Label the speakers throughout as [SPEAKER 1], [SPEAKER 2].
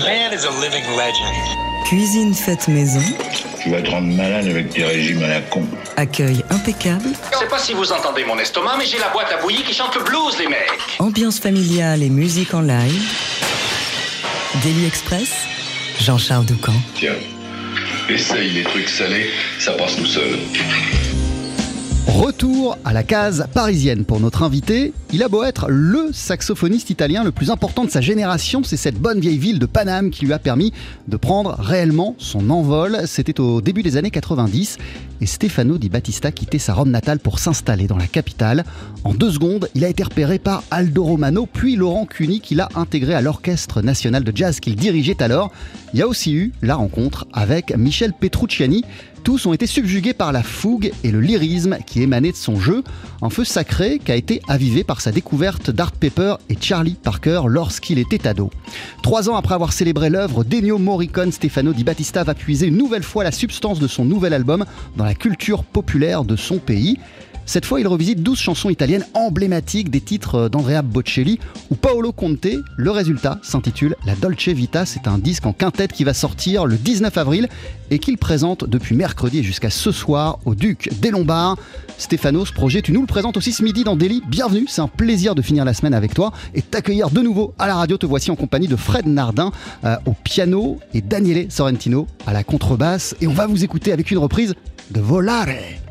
[SPEAKER 1] The man is a living legend.
[SPEAKER 2] Cuisine faite maison.
[SPEAKER 3] Tu vas te rendre malade avec tes régimes à la con.
[SPEAKER 2] Accueil impeccable.
[SPEAKER 4] Je sais pas si vous entendez mon estomac, mais j'ai la boîte à bouillie qui chante le blues, les mecs.
[SPEAKER 2] Ambiance familiale et musique en live. Daily Express. Jean-Charles Doucan.
[SPEAKER 5] Tiens, essaye les trucs salés, ça passe tout seul.
[SPEAKER 6] Retour à la case parisienne pour notre invité. Il a beau être le saxophoniste italien le plus important de sa génération, c'est cette bonne vieille ville de Paname qui lui a permis de prendre réellement son envol. C'était au début des années 90 et Stefano Di Battista quittait sa Rome natale pour s'installer dans la capitale. En deux secondes, il a été repéré par Aldo Romano puis Laurent Cuny qui l'a intégré à l'Orchestre national de jazz qu'il dirigeait alors. Il y a aussi eu la rencontre avec Michel Petrucciani. Tous ont été subjugués par la fougue et le lyrisme qui émanait de son jeu, un feu sacré qui a été avivé par sa découverte d'Art Pepper et Charlie Parker lorsqu'il était ado. Trois ans après avoir célébré l'œuvre d'Ennio Morricone, Stefano Di Battista va puiser une nouvelle fois la substance de son nouvel album dans la culture populaire de son pays. Cette fois, il revisite 12 chansons italiennes emblématiques des titres d'Andrea Bocelli ou Paolo Conte. Le résultat s'intitule La Dolce Vita. C'est un disque en quintette qui va sortir le 19 avril et qu'il présente depuis mercredi jusqu'à ce soir au Duc des Lombards. Stéphano, ce projet, tu nous le présentes aussi ce midi dans Delhi. Bienvenue, c'est un plaisir de finir la semaine avec toi et t'accueillir de nouveau à la radio. Te voici en compagnie de Fred Nardin euh, au piano et Daniele Sorrentino à la contrebasse. Et on va vous écouter avec une reprise de Volare.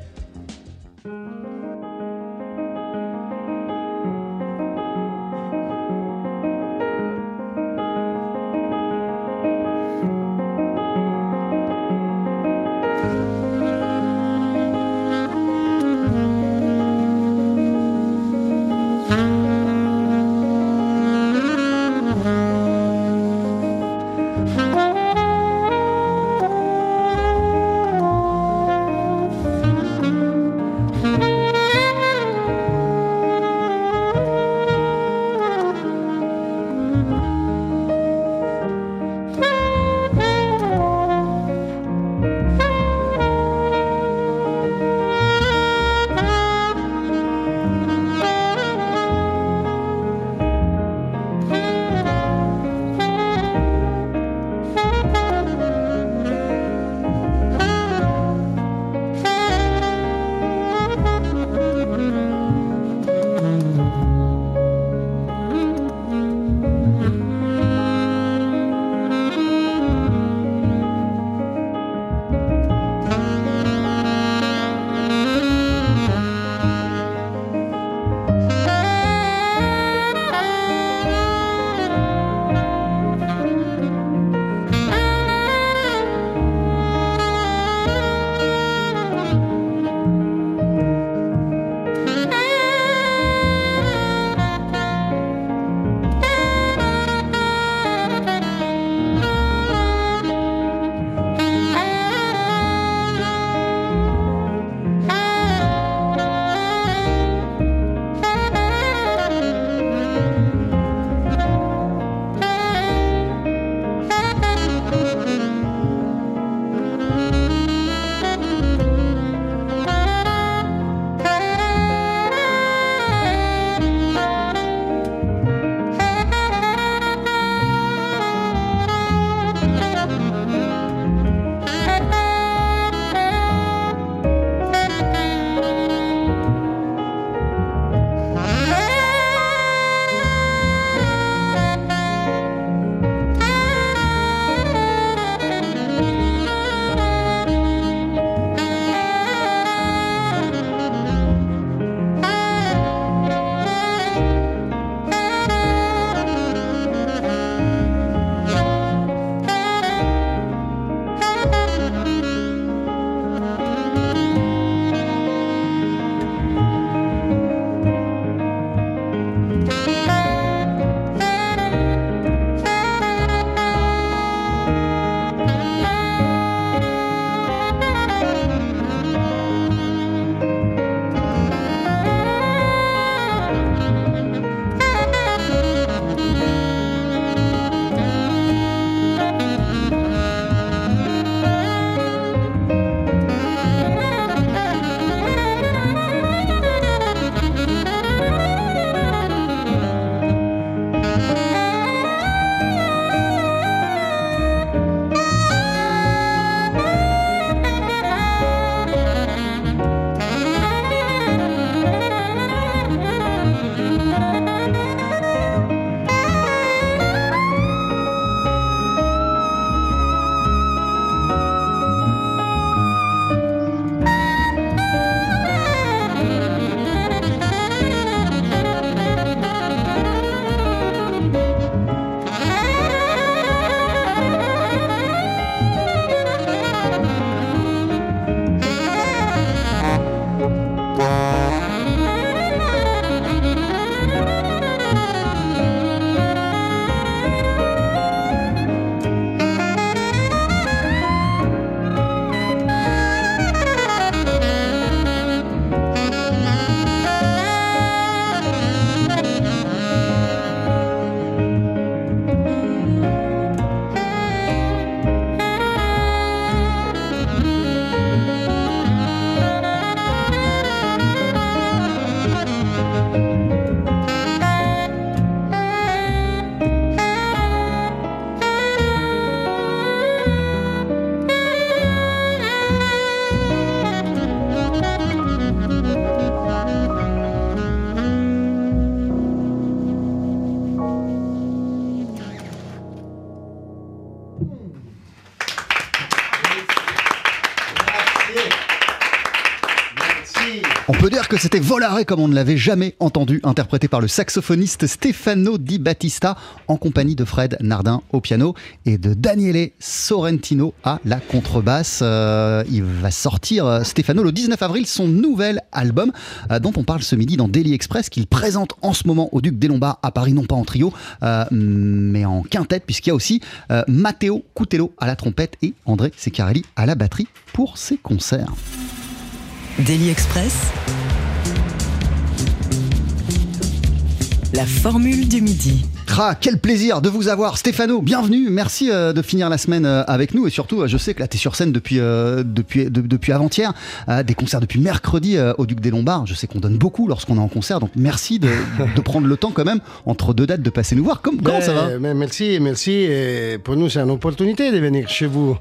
[SPEAKER 6] C'était Volare comme on ne l'avait jamais entendu, interprété par le saxophoniste Stefano Di Battista en compagnie de Fred Nardin au piano et de Daniele Sorrentino à la contrebasse. Euh, il va sortir, euh, Stefano, le 19 avril, son nouvel album euh, dont on parle ce midi dans Daily Express qu'il présente en ce moment au Duc des Lombards à Paris, non pas en trio, mais en quintette, puisqu'il y a aussi Matteo Cutello à la trompette et André Seccarelli à la batterie pour ses concerts.
[SPEAKER 2] Daily Express. La formule du midi.
[SPEAKER 6] Ah, quel plaisir de vous avoir, Stéphano. Bienvenue. Merci euh, de finir la semaine euh, avec nous. Et surtout, euh, je sais que là, tu es sur scène depuis, depuis, depuis avant-hier. des concerts depuis mercredi au Duc des Lombards. Je sais qu'on donne beaucoup lorsqu'on est en concert. Donc, merci de, de, prendre le temps, quand même, entre deux dates, de passer nous voir. Comment, comment ça va?
[SPEAKER 1] mais Merci, merci. Et pour nous, c'est une opportunité de venir chez vous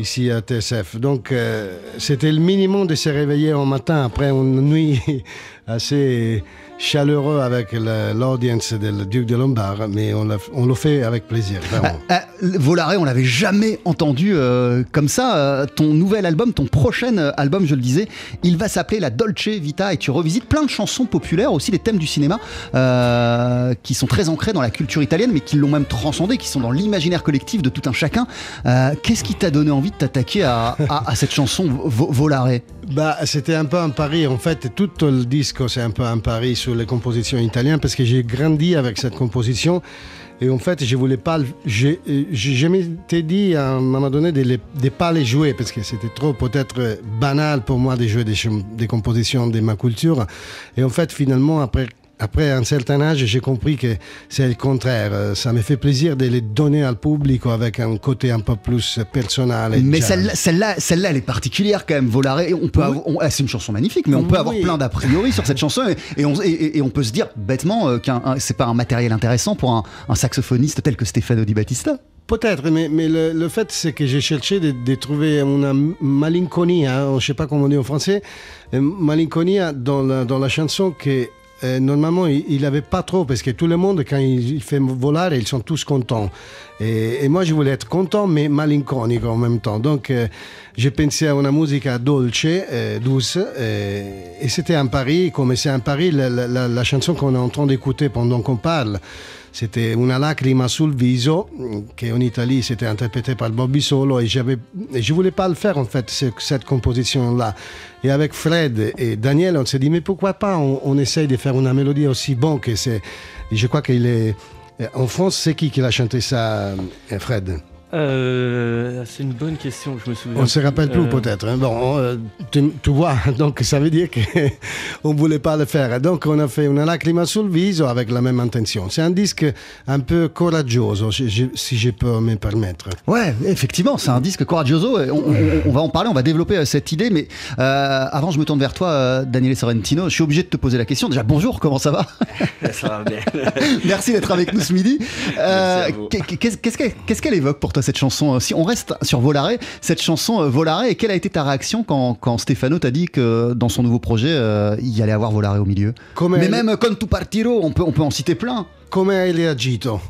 [SPEAKER 1] ici à TSF. Donc, euh, c'était le minimum de se réveiller un matin après une nuit assez chaleureux avec l'audience du Duc de Lombard, mais on, on le fait avec plaisir, vraiment.
[SPEAKER 6] Ah, ah, Volare, on l'avait jamais entendu euh, comme ça. Euh, ton nouvel album, ton prochain album, je le disais, il va s'appeler La Dolce Vita et tu revisites plein de chansons populaires, aussi des thèmes du cinéma euh, qui sont très ancrés dans la culture italienne, mais qui l'ont même transcendé, qui sont dans l'imaginaire collectif de tout un chacun. Qu'est-ce qui t'a donné envie de t'attaquer à, cette chanson Volare?
[SPEAKER 1] Bah, C'était un peu un pari. En fait, tout le disque, c'est un peu un pari sur les compositions italiennes parce que j'ai grandi avec cette composition. Et en fait, je voulais pas. J'ai jamais été dit à un moment donné de ne pas les jouer parce que c'était trop peut-être banal pour moi de jouer des, des compositions de ma culture. Et en fait, finalement, après après un certain âge, j'ai compris que c'est le contraire. Euh, ça me fait plaisir de les donner au public avec un côté un peu plus personnel.
[SPEAKER 6] Mais celle-là, celle-là, elle est particulière quand même. Volare, on peut, ah, c'est une chanson magnifique, mais on peut avoir plein d'a priori sur cette chanson et, on, et, on, peut se dire bêtement euh, que c'est pas un matériel intéressant pour un, saxophoniste tel que Stefano Di Battista.
[SPEAKER 1] Peut-être, mais, mais le, fait, c'est que j'ai cherché de, trouver une malinconia, hein, je ne sais pas comment on dit en français, malinconia dans la, dans la chanson qui euh, normalement, il n'avait pas trop, parce que tout le monde, quand il, fait voler, ils sont tous contents. Et, moi, je voulais être content, mais malinconique en même temps. Donc, euh, j'ai pensé à une musique dolce, euh, douce, et c'était un pari. Comme c'est un pari, la, la chanson qu'on est en train d'écouter pendant qu'on parle, c'était Una lacrima sul viso, qui en Italie c'était interprété par Bobby Solo, et, j'avais, je voulais pas le faire en fait, cette composition-là. Et avec Fred et Daniel, on s'est dit, mais pourquoi pas on, on essaye de faire une mélodie aussi bonne que c'est. je crois qu'il est. En France, c'est qui qui a chanté ça, Fred?
[SPEAKER 7] Euh, c'est une bonne question, je me souviens.
[SPEAKER 1] On ne se rappelle plus euh, peut-être. Hein. Bon, euh, tu, vois, donc ça veut dire qu'on ne voulait pas le faire. Donc on a fait une lacrima sul viso avec la même intention. C'est un disque un peu courageoso, si je peux me permettre.
[SPEAKER 6] Ouais, effectivement, c'est un disque courageoso. On, va en parler, on va développer cette idée. Mais avant, je me tourne vers toi, Daniele Sorrentino. Je suis obligé de te poser la question. Déjà, bonjour, comment ça va?
[SPEAKER 7] Ça va bien.
[SPEAKER 6] Merci d'être avec nous ce midi. Qu'est-ce qu'elle évoque pour toi cette chanson euh, Si on reste sur Volare, cette chanson euh, Volare, et quelle a été ta réaction quand, quand Stefano t'a dit que dans son nouveau projet, euh, il y allait avoir Volare au milieu? Mais même Con tu partiro, on peut, on peut en citer plein.
[SPEAKER 1] Come hai reagito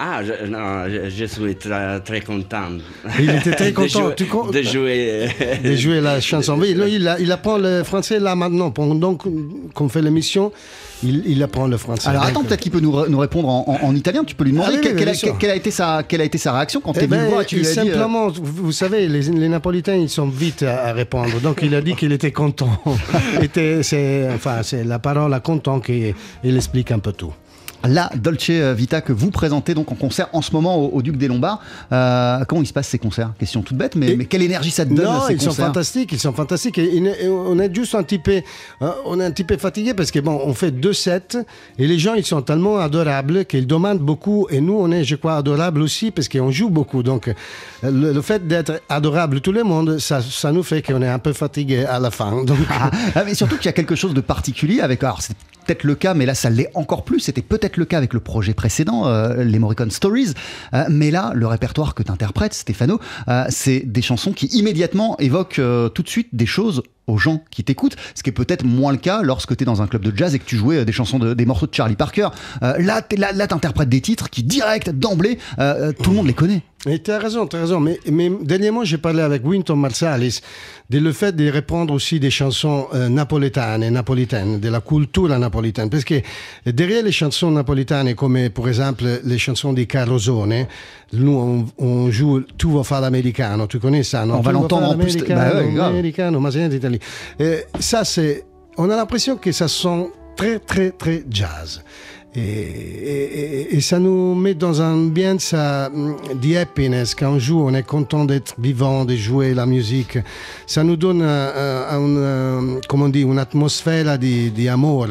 [SPEAKER 7] ah, je, non, je, suis très, très, content.
[SPEAKER 1] Il était très content
[SPEAKER 7] de jouer,
[SPEAKER 1] de jouer, la chanson. Oui, il, il, apprend le français là maintenant. Pendant qu'on fait l'émission, il, apprend le français.
[SPEAKER 6] Alors attends, peut-être qu'il peut nous, nous répondre en, italien. Tu peux lui demander ah quelle, a, été sa, quelle a été sa réaction quand tu es venu
[SPEAKER 1] voir tu lui as Simplement, dit, vous savez, les, les, Napolitains, ils sont vite à, répondre. Donc il a dit qu'il était content. c'est enfin, la parole à content qu'il explique un peu tout
[SPEAKER 6] la Dolce Vita que vous présentez donc en concert en ce moment au, Duc des Lombards. Euh, comment il se passe ces concerts? Question toute bête, mais, mais quelle énergie ça te donne
[SPEAKER 1] Non,
[SPEAKER 6] ils
[SPEAKER 1] sont fantastiques, ils sont fantastiques. on est juste un petit peu, euh, on est un petit peu fatigué parce que bon, on fait deux sets et les gens ils sont tellement adorables qu'ils demandent beaucoup et nous on est, je crois, adorables aussi parce qu'on joue beaucoup. Donc le, fait d'être adorable tout le monde, ça, ça nous fait qu'on est un peu fatigué à la fin. Donc...
[SPEAKER 6] Ah, ah, mais surtout qu'il y a quelque chose de particulier avec. Alors peut-être le cas, mais là ça l'est encore plus. C'était peut-être le cas avec le projet précédent, euh, les Morricone Stories. Euh, mais là, le répertoire que tu interprètes, Stéphano, euh, c'est des chansons qui immédiatement évoquent tout de suite des choses aux gens qui t'écoutent, ce qui est peut-être moins le cas lorsque tu es dans un club de jazz et que tu jouais des chansons, de, des morceaux de Charlie Parker. Euh, là, là, là t'interprètes des titres qui, direct, d'emblée, euh, tout le monde les connaît.
[SPEAKER 1] Et tu as raison, tu as raison. Mais, mais dernièrement, j'ai parlé avec Winton Marsalis de le fait de reprendre aussi des chansons euh, napolitaines et napolitaines, de la culture napolitaine. Parce que derrière les chansons napolitaines, comme par exemple les chansons di Carlosone, nous, on, on joue Tu va fare l'americano. Tu connais ça, non?
[SPEAKER 6] On va l'entendre en plus, bah ouais,
[SPEAKER 1] ça, c'est. On a l'impression que ça sent très, très, très jazz. Et, ça nous met dans un ambiance euh, de happiness. Quand on joue, on est content d'être vivant, de jouer la musique. Ça nous donne euh, euh, comment on une atmosphère de, de amour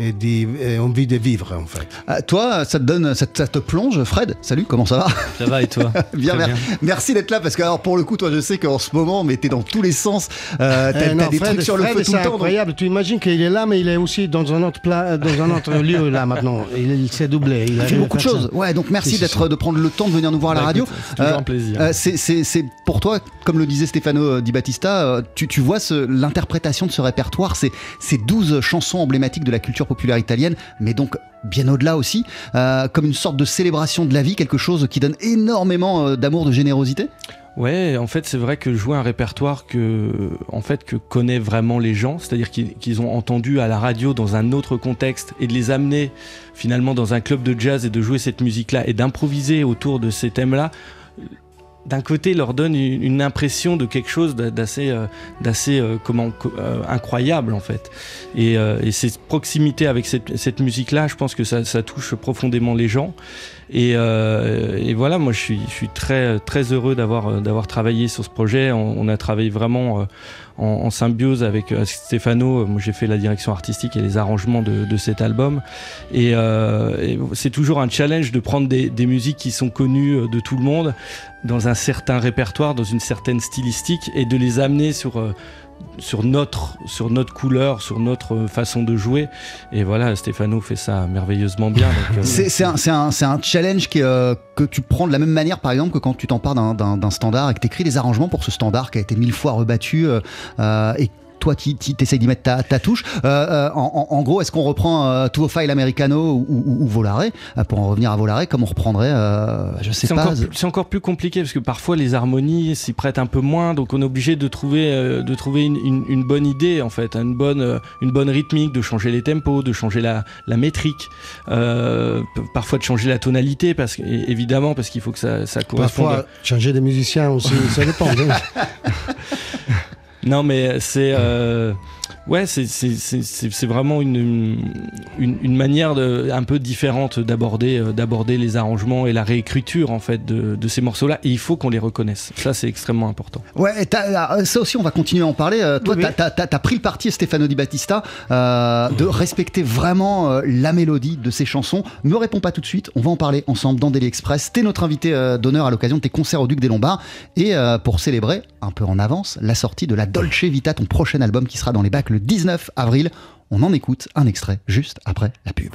[SPEAKER 1] et, et d'envie de vivre, en fait.
[SPEAKER 6] Euh, toi, ça te donne, ça, te- ça te plonge, Fred? Salut, comment ça va?
[SPEAKER 8] Ça va et toi?
[SPEAKER 6] Bien, merci d'être là parce que alors pour le coup, toi, je sais qu'en ce moment, mais t'es dans tous les sens. Euh, t'as
[SPEAKER 1] Eh
[SPEAKER 6] des
[SPEAKER 1] Fred,
[SPEAKER 6] trucs sur le feu tout
[SPEAKER 1] c'est
[SPEAKER 6] le temps. donc-
[SPEAKER 1] incroyable. Tu imagines qu'il est là, mais il est aussi dans un autre, pla- dans un autre lieu, là, maintenant. Il, il s'est doublé. Il
[SPEAKER 6] Il
[SPEAKER 1] a
[SPEAKER 6] fait beaucoup de choses. Ouais, donc merci d'être, de prendre le temps de venir nous voir à la
[SPEAKER 8] Bah,
[SPEAKER 6] radio.
[SPEAKER 8] c'est toujours un plaisir.
[SPEAKER 6] euh, c'est, c'est pour toi, comme le disait Stefano Di Battista, euh, tu, tu vois l'interprétation de ce répertoire, c'est ces 12 chansons emblématiques de la culture populaire italienne, mais donc bien au-delà aussi, euh, comme une sorte de célébration de la vie, quelque chose qui donne énormément euh, d'amour, de générosité?
[SPEAKER 8] Ouais, en fait, c'est vrai que jouer un répertoire que, en fait, que connaissent vraiment les gens, c'est-à-dire qu'ils qu'ils ont entendu à la radio dans un autre contexte et de les amener finalement dans un club de jazz et de jouer cette musique-là et d'improviser autour de ces thèmes-là. D'un côté, leur donne une, impression de quelque chose d'a- d'assez, euh, d'assez euh, comment, co- euh, incroyable en fait. Et, et cette proximité avec cette, cette musique-là, je pense que ça, touche profondément les gens. Et, voilà, moi je suis, très, très heureux d'avoir, d'avoir travaillé sur ce projet. On, a travaillé vraiment en, symbiose avec euh, Stéphano. Moi j'ai fait la direction artistique et les arrangements de, cet album. Et, euh, et c'est toujours un challenge de prendre des, musiques qui sont connues euh, de tout le monde dans un certain répertoire, dans une certaine stylistique et de les amener sur. Sur notre, sur notre couleur, sur notre euh, façon de jouer. Et voilà, Stéphano fait ça merveilleusement bien. euh,
[SPEAKER 6] C'est, un, un- un challenge euh, que tu prends de la même manière, par exemple, que quand tu t'empares d'un, standard et que tu écris des arrangements pour ce standard qui a été mille fois rebattu et toi, tu essayes d'y mettre ta, ta touche. Euh, euh, en, gros, est-ce qu'on reprend euh, File Americano ou, ou, ou Volare euh, Pour en revenir à Volare, comme on reprendrait, euh, je sais
[SPEAKER 8] C'est
[SPEAKER 6] pas.
[SPEAKER 8] encore, plus- c'est encore plus compliqué parce que parfois les harmonies s'y prêtent un peu moins, donc on est obligé de trouver, euh, de trouver une, une- une bonne idée en fait, une bonne, une bonne rythmique, de changer les tempos, de changer la, la métrique, euh, parfois de changer la tonalité parce que évidemment parce qu'il faut que ça, ça corresponde.
[SPEAKER 1] Parfois, changer de musicien aussi, ça dépend.
[SPEAKER 8] Non mais c'est euh, ouais c'est c'est- c'est c'est- c'est vraiment une, une une manière de, un peu différente d'aborder euh, d'aborder les arrangements et la réécriture en fait de, de ces morceaux là et il faut qu'on les reconnaisse. Ça c'est extrêmement important.
[SPEAKER 6] Ouais, euh, ça aussi, on va continuer à en parler. Euh, toi,
[SPEAKER 1] Oui, oui.
[SPEAKER 6] t'as- t'as t'as pris le parti, Stefano Di Battista, euh, de respecter vraiment euh, la mélodie de ses chansons. Ne réponds pas tout de suite, on va en parler ensemble dans Daily Express. T'es notre invité euh, d'honneur à l'occasion de tes concerts au Duc des Lombards. Et euh, pour célébrer, un peu en avance, la sortie de la Dolce Vita, ton prochain album qui sera dans les bacs le 19 avril. On en écoute un extrait juste après la pub.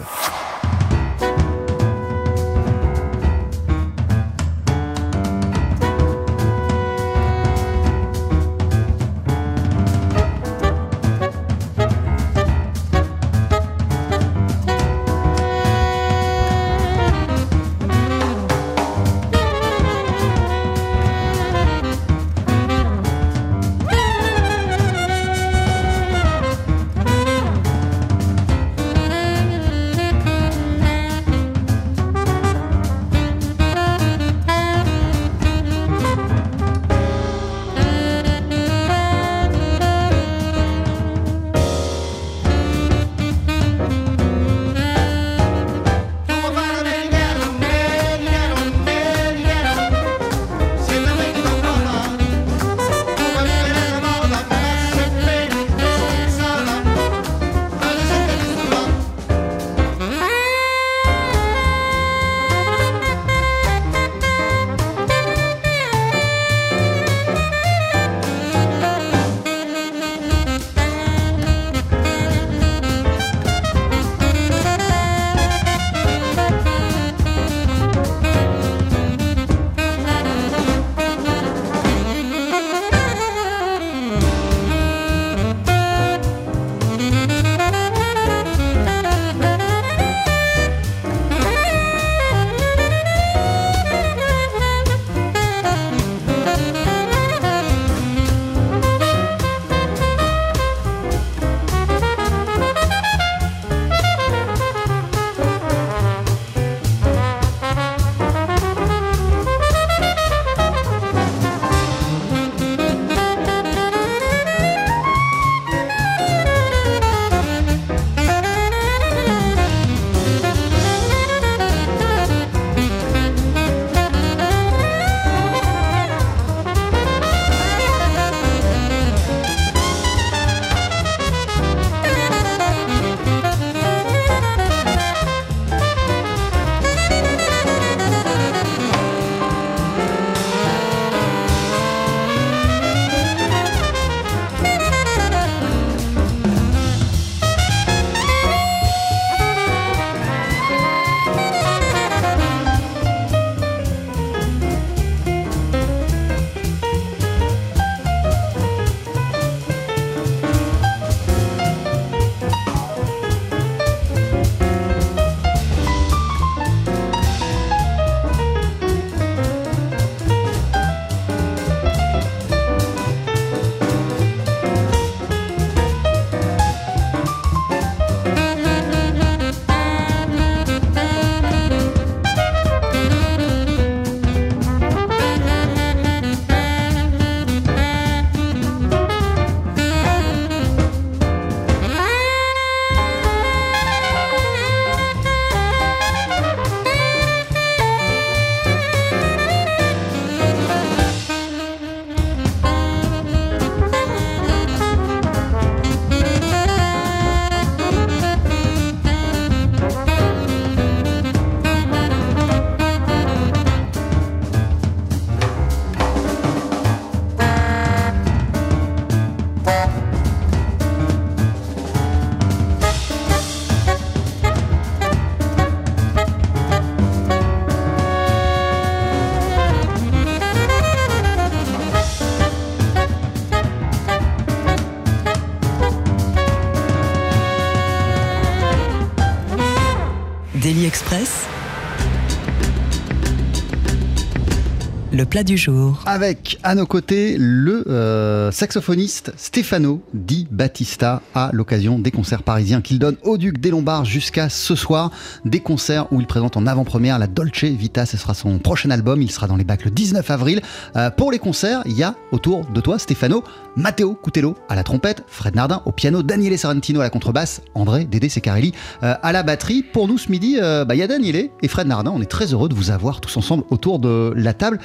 [SPEAKER 2] Du jour.
[SPEAKER 6] Avec à nos côtés le euh, saxophoniste Stefano Di Battista à l'occasion des concerts parisiens qu'il donne au Duc des Lombards jusqu'à ce soir. Des concerts où il présente en avant-première la Dolce Vita. Ce sera son prochain album. Il sera dans les bacs le 19 avril. Euh, pour les concerts, il y a autour de toi, Stefano, Matteo Cutello à la trompette, Fred Nardin au piano, Daniele Sorrentino à la contrebasse, André Dédé Secarelli euh, à la batterie. Pour nous ce midi, euh, bah, il y a Daniele et Fred Nardin. On est très heureux de vous avoir tous ensemble autour de la table.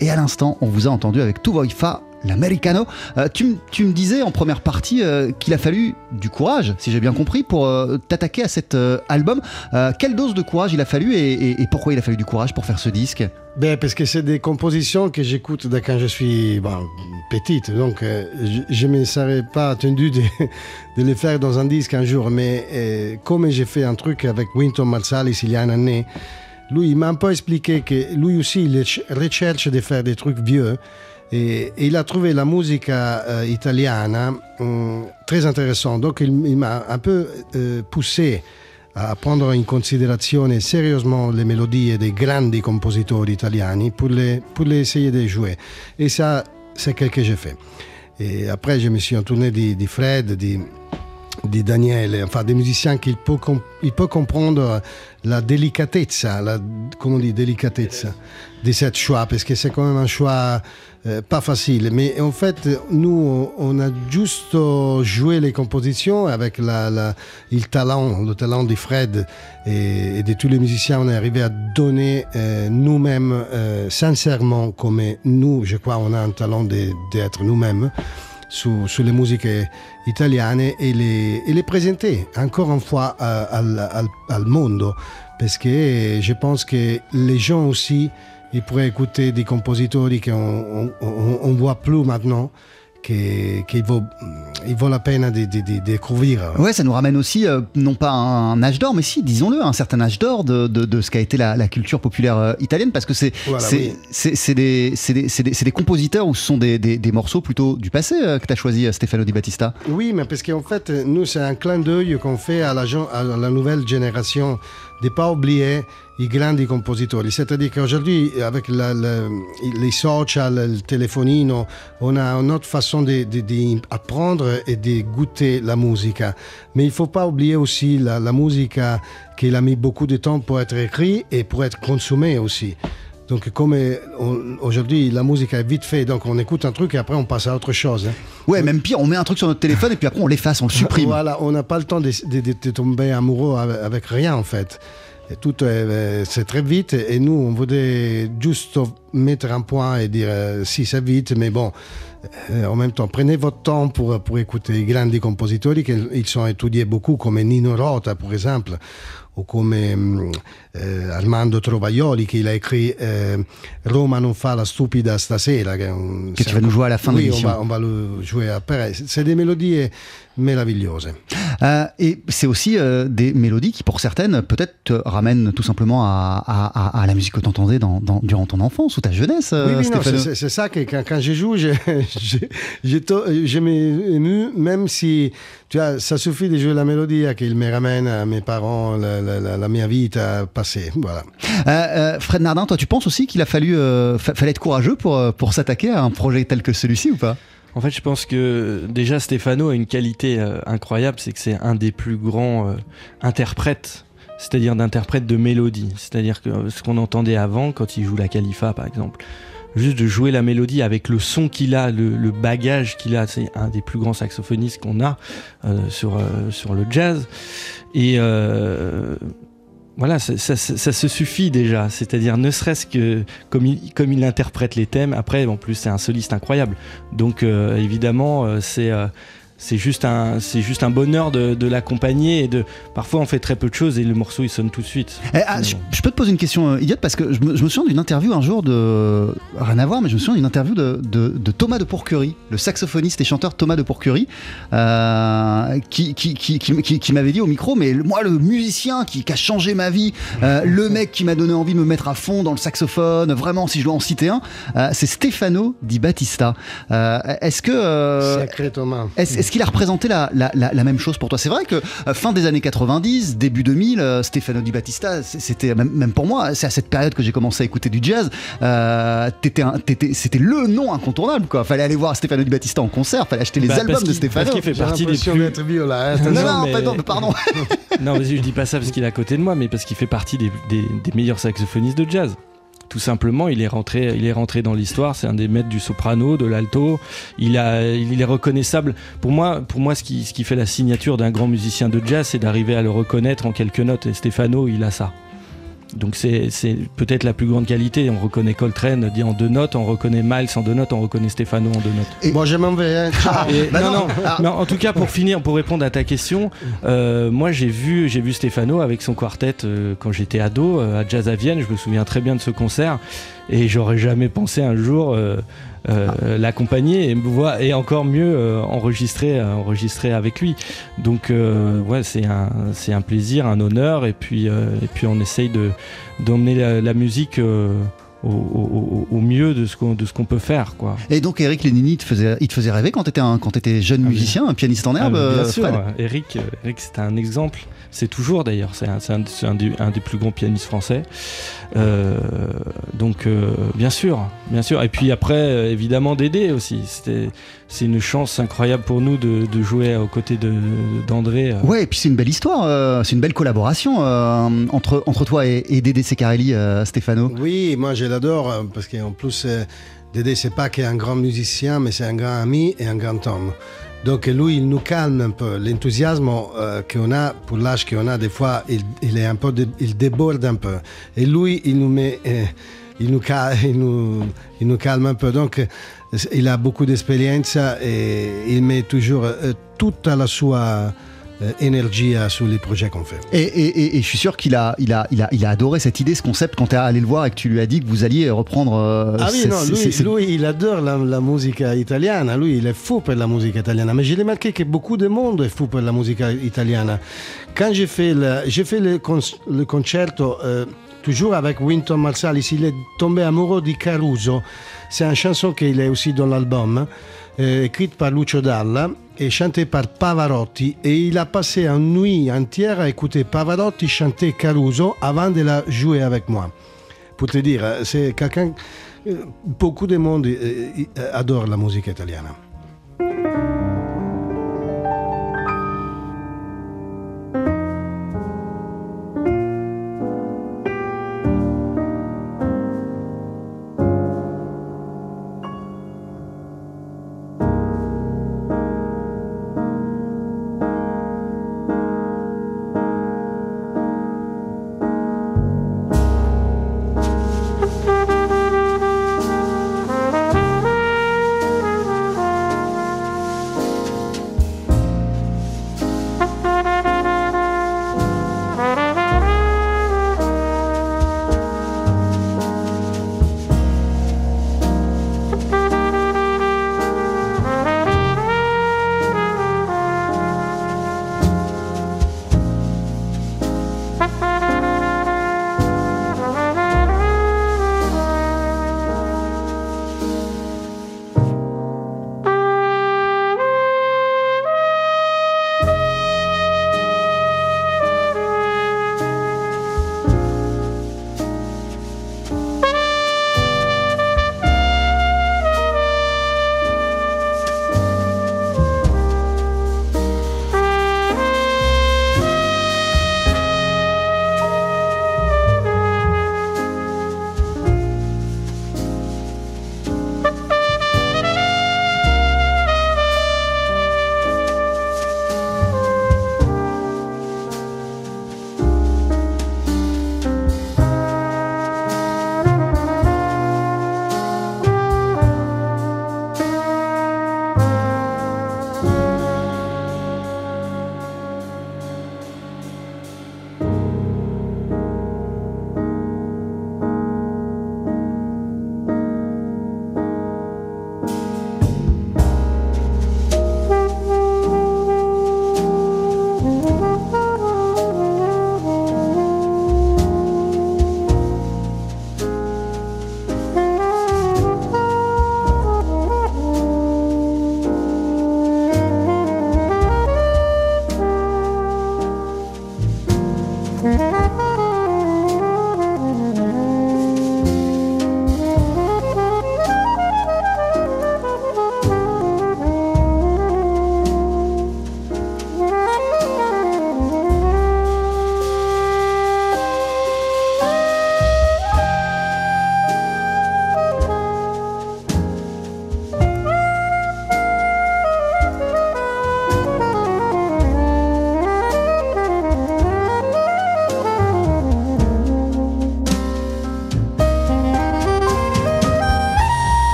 [SPEAKER 6] Et à l'instant, on vous a entendu avec Tu Voi Fa l'americano. Euh, tu, me disais en première partie euh, qu'il a fallu du courage, si j'ai bien compris, pour euh, t'attaquer à cet album. Quelle dose de courage il a fallu et, pourquoi il a fallu du courage pour faire ce disque?
[SPEAKER 1] Ben, parce que c'est des compositions que j'écoute quand je suis petite, donc je ne me serais pas attendu de, de les faire dans un disque un jour, mais comme j'ai fait un truc avec Winton Marsalis il y a une année, lui m'a un peu expliqué que lui aussi il ch- recherche de faire des trucs vieux. Et, il a trouvé la musique euh, italienne hum, très intéressante. Donc il, m'a un peu euh, poussé a prendere in considerazione sérieusement les mélodies des grandi compositori italiani pour les, pour les essayer de jouer. Et ça, c'est ce que j'ai fait. Et après, je me suis entouré de, de Fred, de, de Daniel, enfin des musiciens qui peuvent com- il peut comprendre la délicatezza, la, comment on dit, délicatezza de cette choix, parce que c'est quand même un choix euh, pas facile. Mais en fait, nous, on a juste joué les compositions avec la, la- le talent, le talent de Fred et, de tous les musiciens. On est arrivé à donner euh, nous-mêmes, euh, sincèrement, comme nous, je crois, on a un talent d'être nous-mêmes su- sulle musiche italiane e le, e le présenter encore une fois à- al, al- al mondo parce que je pense que les gens aussi ils pourraient écouter des compositeurs qu'on on, on, on voit plus maintenant qu'il vaut, il vaut la peine de, de- de découvrir.
[SPEAKER 6] Ouais, ça nous ramène aussi, euh, non pas à un âge d'or, mais si, disons-le, un certain âge d'or de, ce qu'a été la, la culture populaire euh, italienne, parce que c'est
[SPEAKER 1] Voilà, oui.
[SPEAKER 6] des, des, des- compositeurs ou ce sont des, morceaux plutôt du passé euh, que tu as choisi, Stefano Di Battista?
[SPEAKER 1] Oui, mais parce qu'en fait, nous, c'est un clin d'œil qu'on fait à la, à la nouvelle génération de ne pas oublier les grands compositeurs. C'est-à-dire qu'aujourd'hui, avec les social, le téléphonino, on a une autre façon d'apprendre et de goûter la musique. Mais il ne faut pas oublier aussi la, la musique qu'il a mis beaucoup de temps pour être écrite et pour être consommée aussi. Donc, comme euh, aujourd'hui la musique est vite fait, donc on écoute un truc et après on passe à autre chose. hein.
[SPEAKER 6] Ouais, même pire, on met un truc sur notre téléphone et puis après on l'efface, on le supprime.
[SPEAKER 1] Voilà, on n'a pas le temps de, de- de- de tomber amoureux avec, rien en fait. Et tout, euh, c'est très vite et nous, on voudrait juste mettre un point et dire euh, si c'est vite, mais bon, euh, en même temps, prenez votre temps pour, pour écouter les grands compositeurs qu'ils sont étudiés beaucoup, comme Nino Rota, par exemple, ou comme hum, euh, Armando Trovaioli, qui a écrit euh, Roma non fa la stupida stasera. Que,
[SPEAKER 6] Que tu vas nous jouer à la fin de
[SPEAKER 1] oui, on
[SPEAKER 6] l'émission.
[SPEAKER 1] va, on va le jouer après. C'est des mélodies merveilleuses.
[SPEAKER 6] Euh, et c'est aussi euh, des mélodies qui, pour certaines, peut-être te ramènent tout simplement à, à- à- à la musique que tu entendais dans, dans- durant ton enfance ou ta jeunesse, euh,
[SPEAKER 1] oui, c'est- ça que quand, quand je joue, je, je, je, même si tu vois, ça suffit de jouer la mélodie à qu'il me ramène à mes parents, la, la, la, la mia vita passée. Voilà.
[SPEAKER 6] Euh, Fred Nardin, toi, tu penses aussi qu'il a fallu fa- fallait être courageux pour, pour s'attaquer à un projet tel que celui-ci ou pas?
[SPEAKER 8] En fait, je pense que déjà Stefano a une qualité euh, incroyable, c'est que c'est un des plus grands euh, interprètes, c'est-à-dire d'interprètes de mélodie. C'est-à-dire que euh, ce qu'on entendait avant, quand il joue la Khalifa par exemple, juste de jouer la mélodie avec le son qu'il a, le, bagage qu'il a, c'est un des plus grands saxophonistes qu'on a sur, sur le jazz. Et voilà, ça, ça- se suffit déjà. C'est-à-dire, ne serait-ce que comme il, comme il interprète les thèmes, après, en plus, c'est un soliste incroyable. Donc, euh, évidemment, euh, c'est. euh, c'est juste un, c'est juste un bonheur de, de l'accompagner et de. Parfois, on fait très peu de choses et le morceau il sonne tout de suite.
[SPEAKER 6] Eh, ah, je, je peux te poser une question euh, idiote parce que je me, je me souviens d'une interview un jour de. Rien à voir, mais je me souviens d'une interview de, de- de Thomas de Pourquerie, le saxophoniste et chanteur Thomas de Pourquerie, euh, qui, qui, qui, qui- qui- qui m'avait dit au micro Mais moi, le musicien qui, qui a changé ma vie, euh, le mec qui m'a donné envie de me mettre à fond dans le saxophone, vraiment, si je dois en citer un, euh, c'est Stefano Di Battista. Euh, est-ce que. euh,
[SPEAKER 1] Sacré Thomas.
[SPEAKER 6] est-ce est-ce qu'il a représenté la, la, la, même chose pour toi? C'est vrai que euh, fin des années 90, début 2000, euh, Stefano Di Battista, c'était même, même, pour moi, c'est à cette période que j'ai commencé à écouter du jazz. Euh, c'était le nom incontournable, quoi. Fallait aller voir Stefano Di Battista en concert, fallait acheter les
[SPEAKER 8] Bah,
[SPEAKER 6] albums de
[SPEAKER 8] Parce
[SPEAKER 6] Stefano.
[SPEAKER 8] qu'il fait partie des plus...
[SPEAKER 1] d'être vieux, là, hein,
[SPEAKER 6] Non, non,
[SPEAKER 8] mais-
[SPEAKER 6] pardon, pardon.
[SPEAKER 8] Non, vas-y, je dis pas ça parce qu'il est à côté de moi, mais parce qu'il fait partie des, des- des meilleurs saxophonistes de jazz. Tout simplement, il est rentré, dans l'histoire. C'est un des maîtres du soprano, de l'alto. Il est reconnaissable. Pour moi, pour moi, ce qui, ce qui fait la signature d'un grand musicien de jazz, c'est d'arriver à le reconnaître en quelques notes. Et Stefano, il a ça. Donc c'est, peut-être la plus grande qualité. On reconnaît Coltrane dit en deux notes, on reconnaît Miles en deux notes, on reconnaît Stefano en deux notes.
[SPEAKER 1] Bon, je m'en vais.
[SPEAKER 8] non,
[SPEAKER 6] non.
[SPEAKER 8] non, en tout cas, pour finir, pour répondre à ta question, euh, moi j'ai vu, j'ai vu Stefano avec son quartet euh, quand j'étais ado euh, à Jazz à Vienne. Je me souviens très bien de ce concert et j'aurais jamais pensé un jour euh, l'accompagner et, me voir- et encore mieux euh, enregistrer, euh, enregistrer avec lui. Donc ouais, c'est un, c'est un plaisir, un honneur et puis, et puis on essaye de d'emmener la, la musique. au, au- mieux de ce qu'on de ce qu'on peut faire quoi.
[SPEAKER 6] Et donc Eric Lénini, il te faisait, il te faisait rêver quand t'étais un, quand jeune
[SPEAKER 8] Ah,
[SPEAKER 6] musicien, un pianiste en
[SPEAKER 8] Ah,
[SPEAKER 6] herbe,
[SPEAKER 8] bien
[SPEAKER 6] euh,
[SPEAKER 8] sûr, Eric, Eric c'est un exemple. C'est toujours d'ailleurs, c'est un, des, un des plus grands pianistes français. Euh, donc euh, bien sûr, bien sûr. Et puis après, euh, évidemment, Dédé aussi. C'était, c'est une chance incroyable pour nous de, de jouer aux côtés de, d'André.
[SPEAKER 6] Ouais, et puis c'est une belle histoire, euh, c'est une belle collaboration euh, entre, entre toi et, et Dédé Secarelli, euh, Stefano.
[SPEAKER 1] Oui, moi je l'adore parce qu'en plus, Dédé, c'est pas qu'un grand musicien, mais c'est un grand ami et un grand homme. Donc lui, il nous calme un peu. L'enthousiasme euh, qu'on a, pour l'âge qu'on a, des fois, il, est un peu, déborde un peu. Et lui, il nous met, euh, il nous, ca- il nous, calme un peu. Donc, euh, il a beaucoup d'expérience et il met toujours toute la sua énergie euh, sur les projets qu'on fait.
[SPEAKER 6] Et, et- et- et je suis sûr qu'il a, il a, il a, il a adoré cette idée, ce concept, quand t'es allé le voir et que tu lui as dit que vous alliez reprendre. euh,
[SPEAKER 1] Ah oui, non, lui, il adore la, la musique italienne. Lui, il est fou pour la musique italienne. Mais j'ai remarqué que beaucoup de monde est fou pour la musique italienne. Quand j'ai fait le, j'ai fait le, con- le concerto, euh, toujours avec Winton Marsalis, il est tombé amoureux de Caruso. C'est une chanson qu'il est aussi dans l'album, euh, écrite par Lucio Dalla et chantée par Pavarotti. Et il a passé une nuit entière à écouter Pavarotti chanter Caruso avant de la jouer avec moi pour te dire, c'est quelqu'un. euh, Beaucoup de monde euh, euh, adore la musique italienne.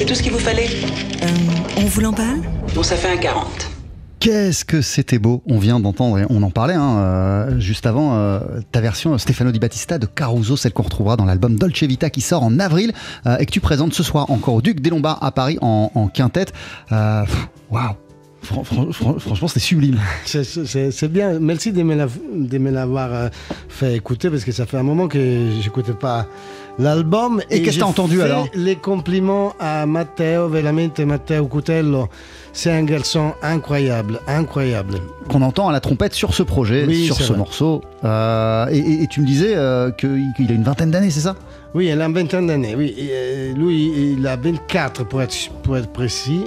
[SPEAKER 9] C'est tout ce qu'il vous fallait
[SPEAKER 2] euh, on vous l'emballe
[SPEAKER 9] Bon, ça fait un 40.
[SPEAKER 6] Qu'est-ce que c'était beau On vient d'entendre, et on en parlait hein, euh, juste avant, euh, ta version Stefano Di Battista de Caruso, celle qu'on retrouvera dans l'album Dolce Vita qui sort en avril euh, et que tu présentes ce soir encore au Duc des Lombards à Paris en, en quintette. Waouh Fran- fran- fran- Franchement, c'était sublime.
[SPEAKER 1] C'est- bien. Merci de me l'avoir fait écouter parce que ça fait un moment que j'écoutais pas l'album.
[SPEAKER 6] Et qu'est-ce que
[SPEAKER 1] j'ai
[SPEAKER 6] t'as entendu, alors
[SPEAKER 1] Les compliments à Matteo, veramente Matteo Cutello. C'est un garçon incroyable, incroyable.
[SPEAKER 6] Qu'on entend à la trompette sur ce projet,
[SPEAKER 1] Oui,
[SPEAKER 6] sur ce
[SPEAKER 1] vrai.
[SPEAKER 6] morceau. Euh, et, et- et tu me disais euh, qu'il a une vingtaine d'années, c'est ça?
[SPEAKER 1] Oui, elle a une vingtaine d'années. Oui, Et, euh, lui, il a 24 pour être, pour être précis.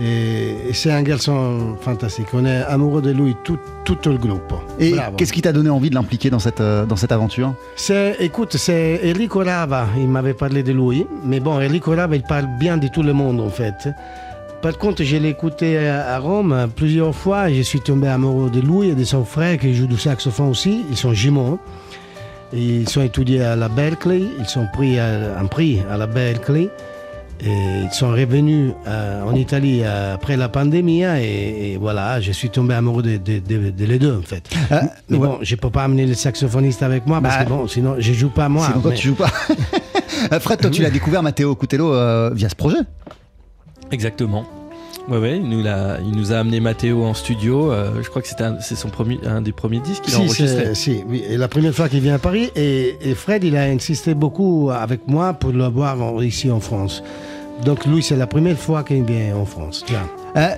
[SPEAKER 1] Et, c'est un garçon fantastique. On est amoureux de lui, tout, tout le groupe.
[SPEAKER 6] Et qu'est-ce qui t'a donné envie de l'impliquer dans cette, euh, dans cette aventure?
[SPEAKER 1] C'est, écoute, c'est Enrico Rava, il m'avait parlé de lui, mais bon, Enrico Rava, il parle bien de tout le monde en fait. Par contre, je l'ai écouté à à Rome plusieurs fois et je suis tombé amoureux de lui et de son frère qui joue du saxophone aussi. Ils sont jumeaux. Ils sont étudiés à la Berkeley, ils sont pris à- un prix à la Berkeley. Et ils sont revenus euh, en Italie euh, après la pandémie et, et voilà, je suis tombé amoureux de, de- de- de les deux en fait.
[SPEAKER 6] Euh,
[SPEAKER 1] Mais
[SPEAKER 6] ouais.
[SPEAKER 1] bon, je peux pas amener le saxophoniste avec moi parce
[SPEAKER 6] Bah,
[SPEAKER 1] que bon, sinon je joue pas moi.
[SPEAKER 6] Sinon, toi,
[SPEAKER 1] mais-
[SPEAKER 6] tu joues pas. Fred, toi, tu l'as découvert, Matteo Cutello, euh, via ce projet?
[SPEAKER 8] Exactement. Ouais, ouais, il nous, l'a- il nous a amené Matteo en studio. euh, je crois que c'était c'est son premier, un des premiers disques qu'il a
[SPEAKER 1] Si,
[SPEAKER 8] enregistré.
[SPEAKER 1] c'est- si, oui. Et la première fois qu'il vient à Paris, et, et Fred, il a insisté beaucoup avec moi pour le voir en- ici en France. Donc lui, c'est la première fois qu'il vient en France. Tiens.
[SPEAKER 6] Euh,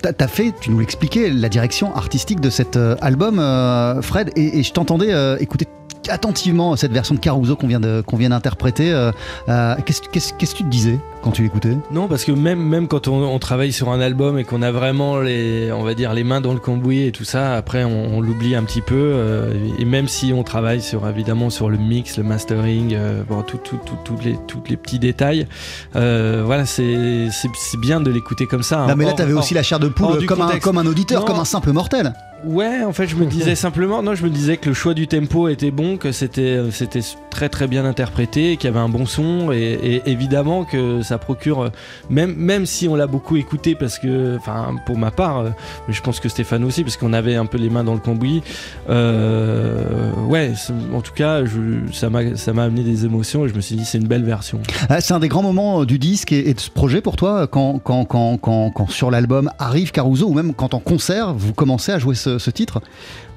[SPEAKER 6] T'as fait, tu nous l'expliquais, la direction artistique de cet euh, album, euh, Fred, et, je t'entendais euh, écouter attentivement cette version de Caruso qu'on vient d'interpréter. qu'est-ce que tu te disais? Quand tu l'écoutais
[SPEAKER 8] Non, parce que même, même quand on, on travaille sur un album et qu'on a vraiment les, on va dire, les mains dans le cambouis et tout ça, après on, on l'oublie un petit peu. euh, et même si on travaille sur, évidemment, sur le mix, le mastering, euh, bon, tout, tout, les, tous les petits détails, euh, voilà, c'est bien de l'écouter comme ça. hein.
[SPEAKER 6] Non, mais là, t'avais
[SPEAKER 8] hors-
[SPEAKER 6] aussi la chair de poule comme un, comme un auditeur,
[SPEAKER 8] Non.
[SPEAKER 6] comme un simple mortel.
[SPEAKER 8] Ouais, en fait, je me disais simplement, non, je me disais que le choix du tempo était bon, que c'était c'était très très bien interprété, qu'il y avait un bon son, et, et évidemment que ça procure, euh, même même si on l'a beaucoup écouté, parce que, enfin, pour ma part, euh, mais je pense que Stéphane aussi, parce qu'on avait un peu les mains dans le cambouis. euh, ouais, en tout cas, je, ça m'a ça amené des émotions, et je me suis dit, c'est une belle version.
[SPEAKER 6] Ah, C'est un des grands moments du disque et, de ce projet pour toi, quand, quand, quand, quand, quand sur l'album arrive Caruso, ou même quand en concert, vous commencez à jouer ce titre?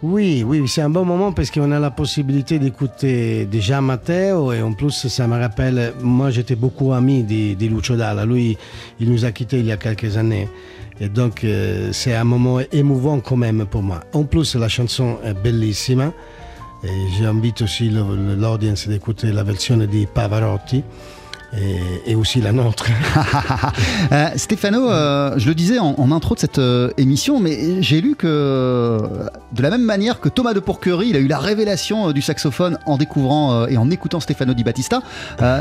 [SPEAKER 1] Oui, oui, c'est un bon moment parce qu'on a la possibilité d'écouter déjà Matteo et en plus ça me rappelle, moi j'étais beaucoup ami de, Lucio Dalla, lui il nous a quittés il y a quelques années. Et donc euh, c'est un moment émouvant quand même pour moi. En plus la chanson est bellissima. Et j'invite aussi l'audience d'écouter la version de Pavarotti et, aussi la nôtre.
[SPEAKER 6] Euh, Stéphano, euh, je le disais en, intro de cette euh, émission, mais j'ai lu que de la même manière que Thomas de Pourquerie, il a eu la révélation euh, du saxophone en découvrant et en écoutant Stefano Di Battista.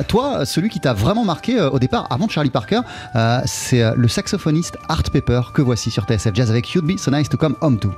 [SPEAKER 6] toi, celui qui t'a vraiment marqué au départ, avant Charlie Parker, c'est le saxophoniste Art Pepper que voici sur TSF Jazz avec You'd Be So Nice to Come Home To.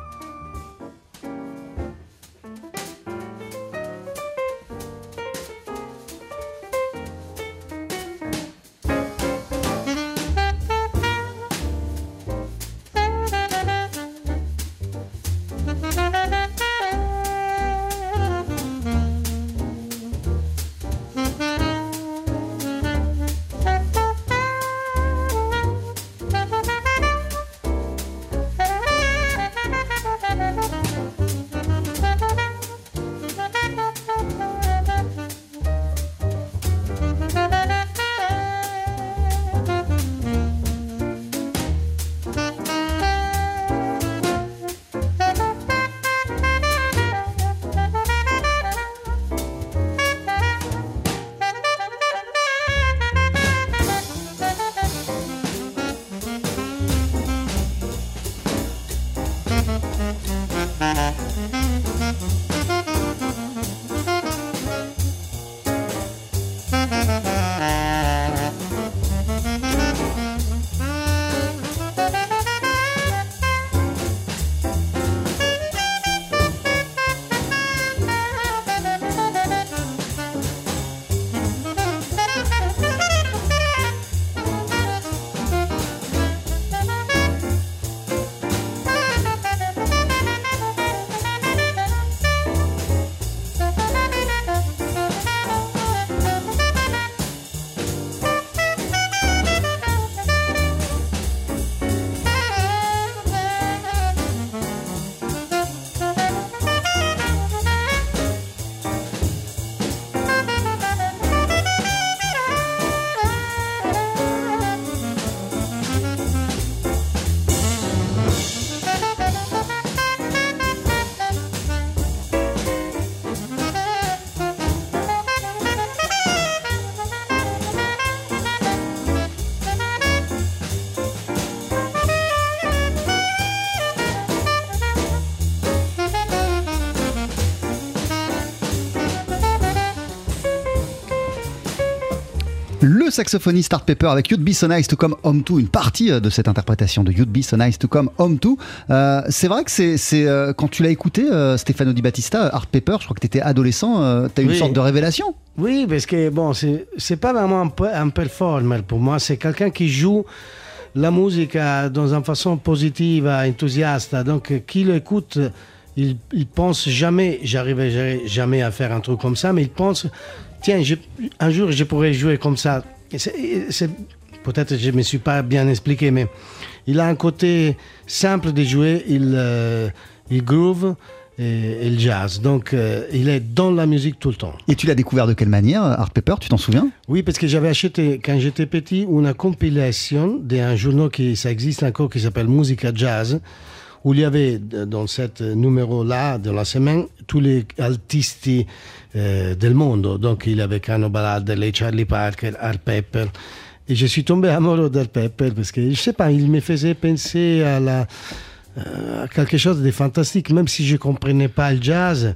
[SPEAKER 6] Saxophoniste Art Pepper avec You'd Be So Nice to Come Home To, une partie euh, de cette interprétation de You'd Be So Nice to Come Home To. Euh, c'est vrai que c'est, euh, quand tu l'as écouté, euh, Stefano Di Battista, Art Pepper, je crois que tu étais adolescent, tu as eu une sorte de révélation.
[SPEAKER 1] Oui, parce que bon, c'est c'est pas vraiment un, un performer pour moi, c'est quelqu'un qui joue la musique dans une façon positive, enthousiaste. Donc, qui l'écoute, il, il pense jamais, j'arriverai jamais à faire un truc comme ça, mais il pense, tiens, je- un jour je pourrais jouer comme ça. Peut-être que je ne me suis pas bien expliqué, mais il a un côté simple de jouer, il, euh, il groove et, et le jazz. Donc, euh, il est dans la musique tout le temps.
[SPEAKER 6] Et tu l'as découvert de quelle manière, Art Pepper, tu t'en souviens?
[SPEAKER 1] Oui, parce que j'avais acheté, quand j'étais petit, une compilation d'un journal qui ça existe encore, qui s'appelle Musica Jazz, où il y avait euh, dans ce numéro-là de la semaine tous les artistes euh, del monde. Donc, il y avait Cano Baladelli, Charlie Parker, Art Pepper. Et je suis tombé amoureux d'Art Pepper parce que, je sais pas, il me faisait penser à, la, euh, à quelque chose de fantastique, même si je ne comprenais pas le jazz.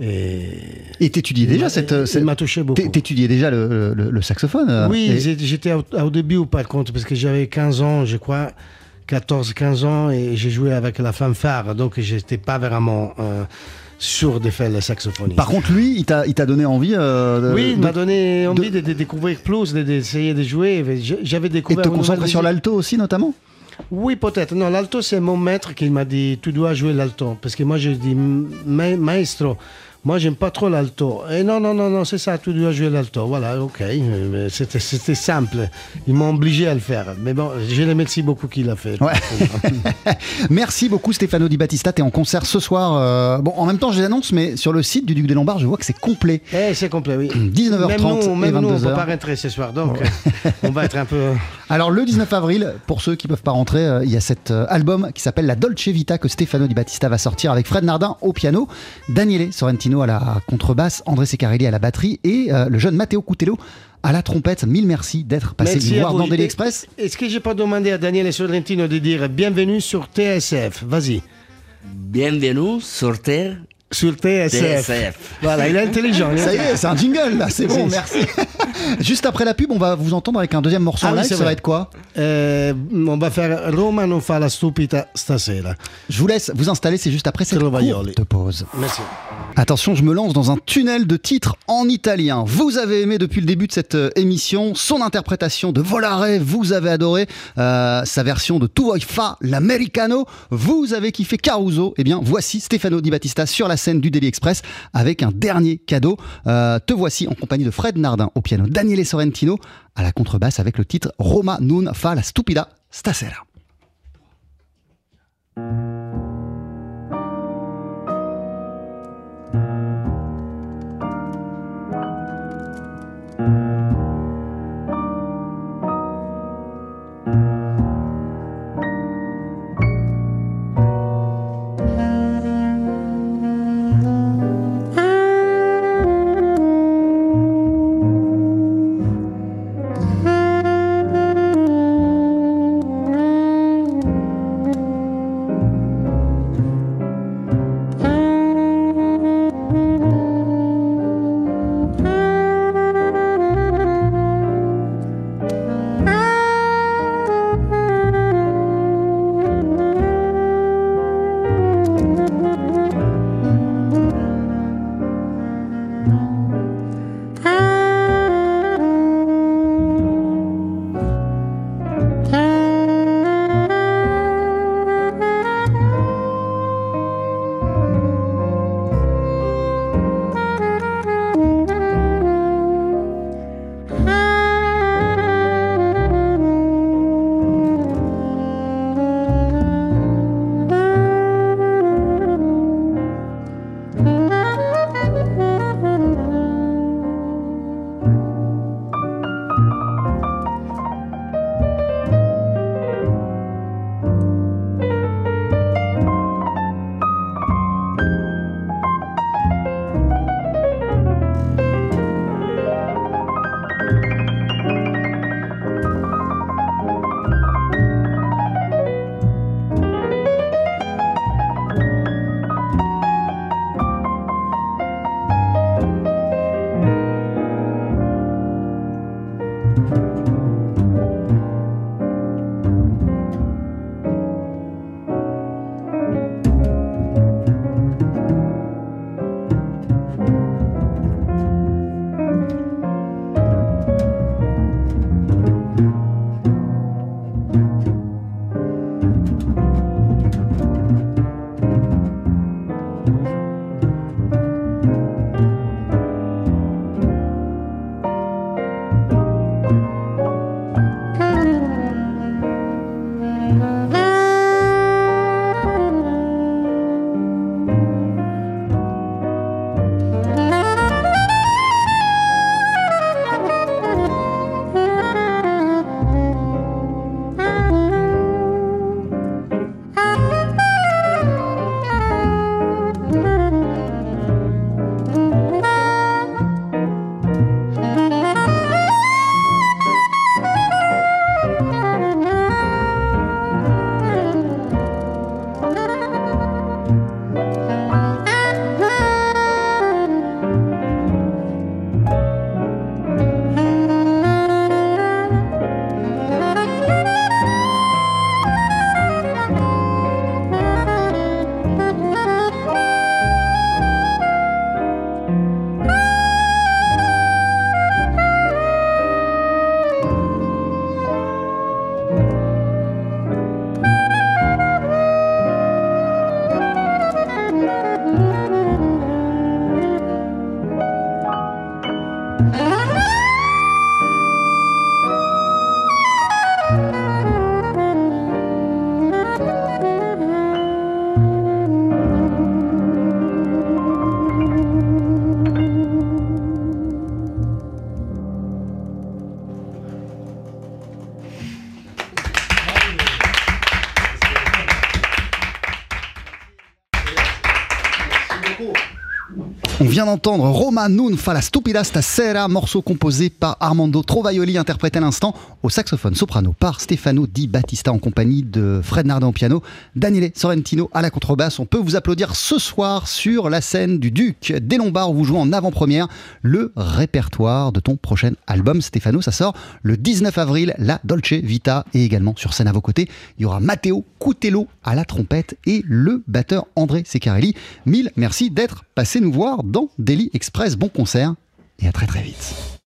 [SPEAKER 1] Et,
[SPEAKER 6] t'étudiais déjà cette.
[SPEAKER 1] m'a touché beaucoup.
[SPEAKER 6] t'é- T'étudiais déjà le, le- le saxophone euh,
[SPEAKER 1] Oui,
[SPEAKER 6] et-
[SPEAKER 1] j'étais au, au début par contre, parce que j'avais 15 ans, je crois, 14-15 ans, et j'ai joué avec la fanfare, donc j'étais pas vraiment euh, sûr de faire le saxophone.
[SPEAKER 6] Par contre, lui, il t'a donné envie euh, de,
[SPEAKER 1] oui, il m'a donné envie de, de découvrir plus, de- d'essayer de, jouer. J'avais
[SPEAKER 6] et
[SPEAKER 1] découvert.
[SPEAKER 6] te
[SPEAKER 1] une
[SPEAKER 6] concentrer sur l'alto aussi, notamment?
[SPEAKER 1] Oui, peut-être. Non, l'alto, c'est mon maître qui m'a dit tu dois jouer l'alto. Parce que moi, je dis Ma- maestro, moi, j'aime pas trop l'alto. Et non, non, non, non, c'est ça, tu dois jouer l'alto. Voilà, ok. C'était c'était simple. Ils m'ont obligé à le faire. Mais bon, je les remercie beaucoup qu'il a fait.
[SPEAKER 6] Ouais. Merci beaucoup Stefano Di Battista, t'es en concert ce soir. euh, bon, en même temps, je les annonce, mais sur le site du Duc des Lombards, je vois que c'est complet.
[SPEAKER 1] Eh, c'est complet, oui.
[SPEAKER 6] 19h30
[SPEAKER 1] même nous,
[SPEAKER 6] et
[SPEAKER 1] même nous, on
[SPEAKER 6] 22h.
[SPEAKER 1] peut pas rentrer ce soir. Donc, on va être un peu.
[SPEAKER 6] Alors le 19 avril, pour ceux qui peuvent pas rentrer, euh, il y a cet euh, album qui s'appelle La Dolce Vita que Stefano Di Battista va sortir avec Fred Nardin au piano, Daniele Sorrentino à la contrebasse, André Secarelli à la batterie et euh, le jeune Matteo Cutello à la trompette. Mille merci d'être passé nous voir dans Daily
[SPEAKER 1] Et-
[SPEAKER 6] Express.
[SPEAKER 1] Est-ce que j'ai pas demandé à Daniel Sorrentino de dire bienvenue sur TSF Vas-y.
[SPEAKER 7] Bienvenue sur Terre
[SPEAKER 1] Sur TSF.
[SPEAKER 7] TSF.
[SPEAKER 1] Voilà, il est intelligent.
[SPEAKER 6] Ça y est, c'est un jingle là, c'est bon, merci. Juste après la pub, on va vous entendre avec un deuxième morceau
[SPEAKER 1] Ah
[SPEAKER 6] en live, ça va être quoi
[SPEAKER 1] Eh, on va faire Roma non fa la stupida stasera.
[SPEAKER 6] Je vous laisse vous installer, c'est juste après cette courte pause.
[SPEAKER 1] Merci.
[SPEAKER 6] Attention, je me lance dans un tunnel de titres en italien. Vous avez aimé depuis le début de cette euh, émission son interprétation de Volare, vous avez adoré euh, sa version de Tu vuoi fa l'americano, vous avez kiffé Caruso. Eh bien, voici Stefano Di Battista sur la scène du Daily Express avec un dernier cadeau. Euh, te voici en compagnie de Fred Nardin au piano, Daniele Sorrentino à la contrebasse avec le titre Roma non fa la stupida stasera. D'entendre Roma non fa la stupida stasera, morceau composé par Armando Trovaioli, interprété à l'instant au saxophone soprano par Stefano Di Battista en compagnie de Fred Nardin au piano, Daniele Sorrentino à la contrebasse. On peut vous applaudir ce soir sur la scène du Duc des Lombards où vous jouez en avant-première le répertoire de ton prochain album. Stefano, ça sort le 19 avril, la Dolce Vita et également sur scène à vos côtés, il y aura Matteo Cutello à la trompette et le batteur André Secarelli. Mille merci d'être passé nous voir dans Daily Express. Bon concert et à très très vite.